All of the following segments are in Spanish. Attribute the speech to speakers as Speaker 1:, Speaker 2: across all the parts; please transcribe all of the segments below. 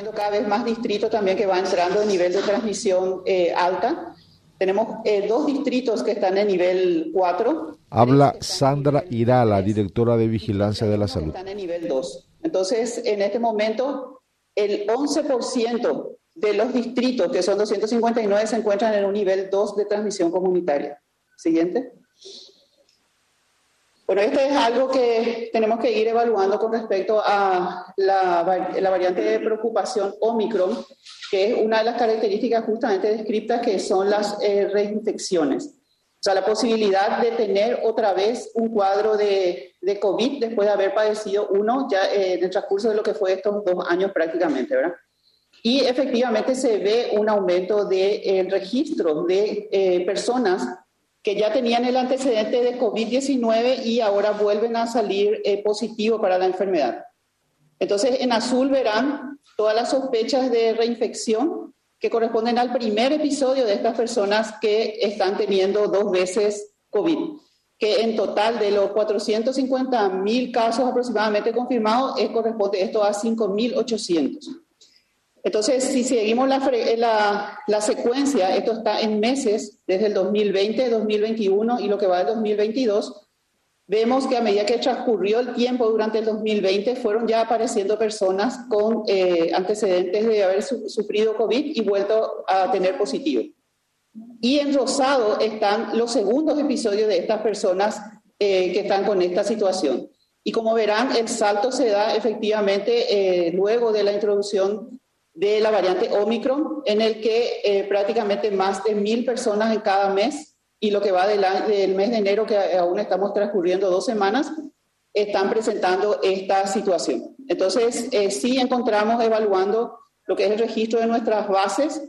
Speaker 1: viendo cada vez más distritos también que van entrando en nivel de transmisión eh, alta. Tenemos eh, dos distritos que están en nivel 4.
Speaker 2: Habla Sandra Irala, directora de Vigilancia de la Salud.
Speaker 1: Están en nivel 2. Entonces, en este momento, el 11% de los distritos, que son 259, se encuentran en un nivel 2 de transmisión comunitaria. Siguiente. Bueno, este es algo que tenemos que ir evaluando con respecto a la, la, variante de preocupación Omicron, que es una de las características justamente descritas que son las eh, reinfecciones. O sea, la posibilidad de tener otra vez un cuadro de, de COVID después de haber padecido uno ya eh, en el transcurso de lo que fue estos dos años prácticamente, ¿verdad? Y efectivamente se ve un aumento del de, registro de eh, personas que ya tenían el antecedente de COVID-19 y ahora vuelven a salir eh, positivo para la enfermedad. Entonces, en azul verán todas las sospechas de reinfección que corresponden al primer episodio de estas personas que están teniendo dos veces COVID, que en total de los 450 mil casos aproximadamente confirmados, es, corresponde esto a 5.800. Entonces, si seguimos la, la, secuencia, esto está en meses, desde el 2020, 2021 y lo que va del 2022, vemos que a medida que transcurrió el tiempo durante el 2020, fueron ya apareciendo personas con eh, antecedentes de haber sufrido COVID y vuelto a tener positivo. Y en rosado están los segundos episodios de estas personas eh, que están con esta situación. Y como verán, el salto se da efectivamente eh, luego de la introducción de la variante Omicron, en el que eh, prácticamente más de mil personas en cada mes, y lo que va del, del, mes de enero, que aún estamos transcurriendo dos semanas, están presentando esta situación. Entonces, eh, sí encontramos evaluando lo que es el registro de nuestras bases,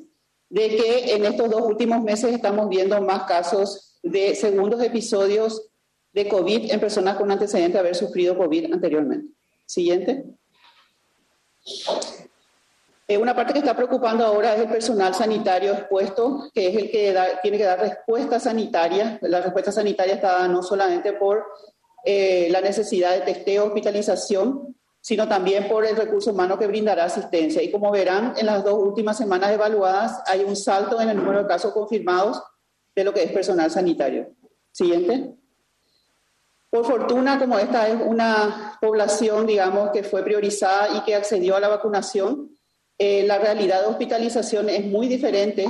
Speaker 1: de que en estos dos últimos meses estamos viendo más casos de segundos episodios de COVID en personas con antecedente de haber sufrido COVID anteriormente. Siguiente. Eh, una parte que está preocupando ahora es el personal sanitario expuesto, que es el que tiene que dar respuesta sanitaria. La respuesta sanitaria está no solamente por eh, la necesidad de testeo, hospitalización, sino también por el recurso humano que brindará asistencia. Y como verán, en las dos últimas semanas evaluadas hay un salto en el número de casos confirmados de lo que es personal sanitario. Siguiente. Por fortuna, como esta es una población, digamos, que fue priorizada y que accedió a la vacunación, eh, la realidad de hospitalización es muy diferente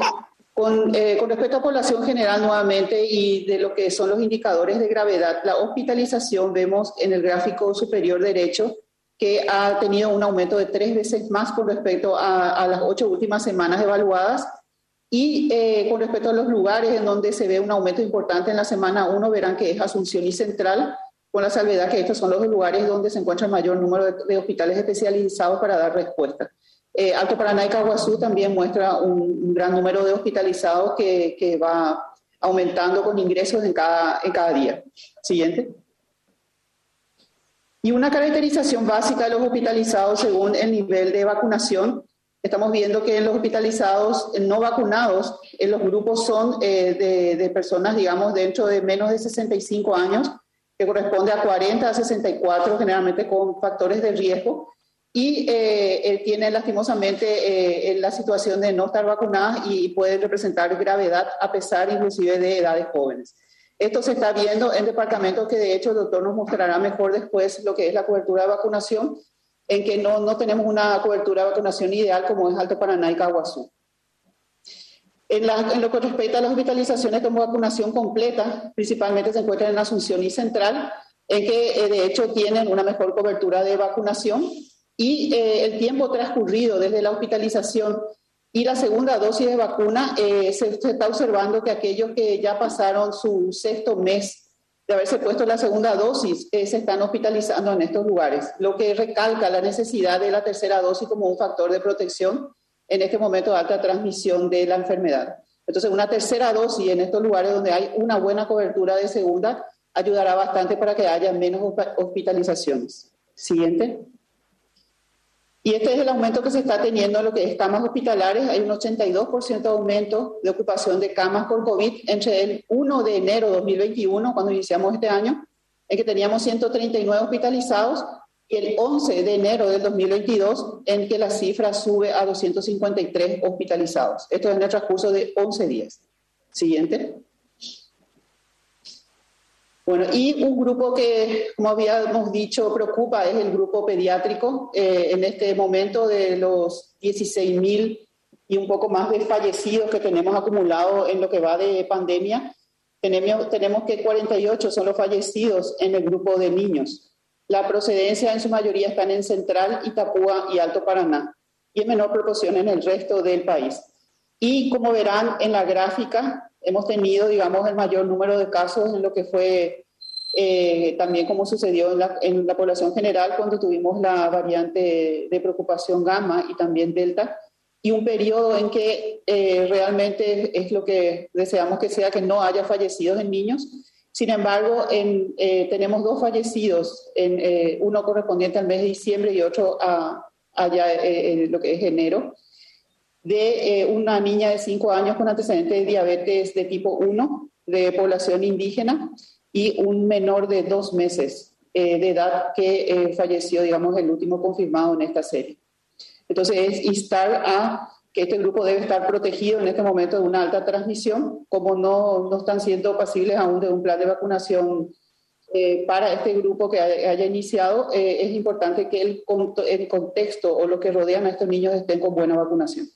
Speaker 1: con, eh, con, respecto a población general nuevamente y de lo que son los indicadores de gravedad. La hospitalización vemos en el gráfico superior derecho que ha tenido un aumento de tres veces más con respecto a, las ocho últimas semanas evaluadas. Y eh, con respecto a los lugares en donde se ve un aumento importante en la semana 1, verán que es Asunción y Central, con la salvedad que estos son los lugares donde se encuentra el mayor número de, de hospitales especializados para dar respuesta. Eh, Alto Paraná y Caguazú también muestra un, gran número de hospitalizados que, va aumentando con ingresos en cada, día. Siguiente. Y una caracterización básica de los hospitalizados según el nivel de vacunación. Estamos viendo que en los hospitalizados no vacunados, en los grupos son eh, de, personas, digamos, dentro de menos de 65 años, que corresponde a 40 a 64, generalmente con factores de riesgo y eh, tiene lastimosamente eh, la situación de no estar vacunadas y puede representar gravedad a pesar inclusive de edades jóvenes. Esto se está viendo en departamentos que de hecho el doctor nos mostrará mejor después lo que es la cobertura de vacunación, en que no, no tenemos una cobertura de vacunación ideal como es Alto Paraná y Caguazú. En, en, lo que respecta a las hospitalizaciones con vacunación completa, principalmente se encuentran en Asunción y Central, en que eh, de hecho tienen una mejor cobertura de vacunación y eh, el tiempo transcurrido desde la hospitalización y la segunda dosis de vacuna, eh, se, está observando que aquellos que ya pasaron su sexto mes de haberse puesto la segunda dosis eh, se están hospitalizando en estos lugares, lo que recalca la necesidad de la tercera dosis como un factor de protección en este momento de alta transmisión de la enfermedad. Entonces, una tercera dosis en estos lugares donde hay una buena cobertura de segunda ayudará bastante para que haya menos hospitalizaciones. Siguiente. Y este es el aumento que se está teniendo en lo que es camas hospitalares. Hay un 82% de aumento de ocupación de camas por COVID entre el 1 de enero de 2021, cuando iniciamos este año, en que teníamos 139 hospitalizados, y el 11 de enero del 2022 en que la cifra sube a 253 hospitalizados. Esto es en el transcurso de 11 días. Siguiente. Bueno, y un grupo que, como habíamos dicho, preocupa es el grupo pediátrico. Eh, en este momento de los 16.000 y un poco más de fallecidos que tenemos acumulados en lo que va de pandemia, tenemos, tenemos que 48 son los fallecidos en el grupo de niños. La procedencia en su mayoría están en Central, Itapúa y Alto Paraná, y en menor proporción en el resto del país. Y como verán en la gráfica, hemos tenido, digamos, el mayor número de casos en lo que fue eh, también como sucedió en la, en la, población general cuando tuvimos la variante de preocupación gamma y también delta, y un periodo en que eh, realmente es lo que deseamos que sea, que no haya fallecidos en niños. Sin embargo, en, eh, tenemos dos fallecidos, en, uno correspondiente al mes de diciembre y otro a, allá en lo que es enero de eh, una niña de 5 años con antecedentes de diabetes de tipo 1 de población indígena y un menor de dos meses eh, de edad que eh, falleció, digamos, el último confirmado en esta serie. Entonces, es instar a que este grupo debe estar protegido en este momento de una alta transmisión, como no, no están siendo pasibles aún de un plan de vacunación para este grupo que haya iniciado, es importante que el contexto o lo que rodean a estos niños estén con buena vacunación.